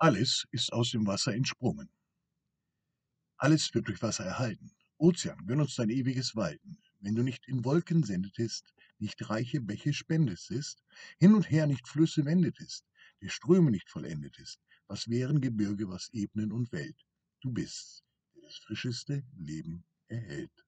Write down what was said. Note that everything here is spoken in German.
Alles ist aus dem Wasser entsprungen. Alles wird durch Wasser erhalten. Ozean, gönn uns dein ewiges Walten. Wenn du nicht in Wolken sendetest, nicht reiche Bäche spendetest, hin und her nicht Flüsse wendetest, die Ströme nicht vollendetest, was wären Gebirge, was Ebenen und Welt? Du bist, der das frischeste Leben erhält.